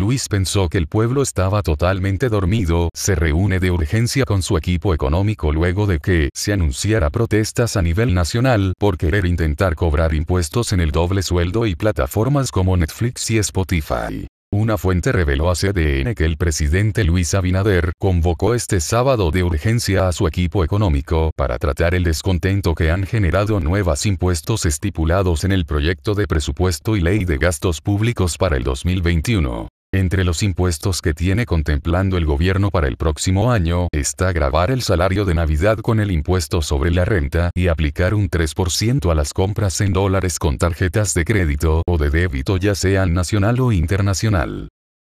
Luis pensó que el pueblo estaba totalmente dormido, se reúne de urgencia con su equipo económico luego de que se anunciara protestas a nivel nacional por querer intentar cobrar impuestos en el doble sueldo y plataformas como Netflix y Spotify. Una fuente reveló a CDN que el presidente Luis Abinader convocó este sábado de urgencia a su equipo económico para tratar el descontento que han generado nuevos impuestos estipulados en el proyecto de presupuesto y ley de gastos públicos para el 2021. Entre los impuestos que tiene contemplando el gobierno para el próximo año está grabar el salario de Navidad con el impuesto sobre la renta y aplicar un 3% a las compras en dólares con tarjetas de crédito o de débito ya sean nacional o internacional.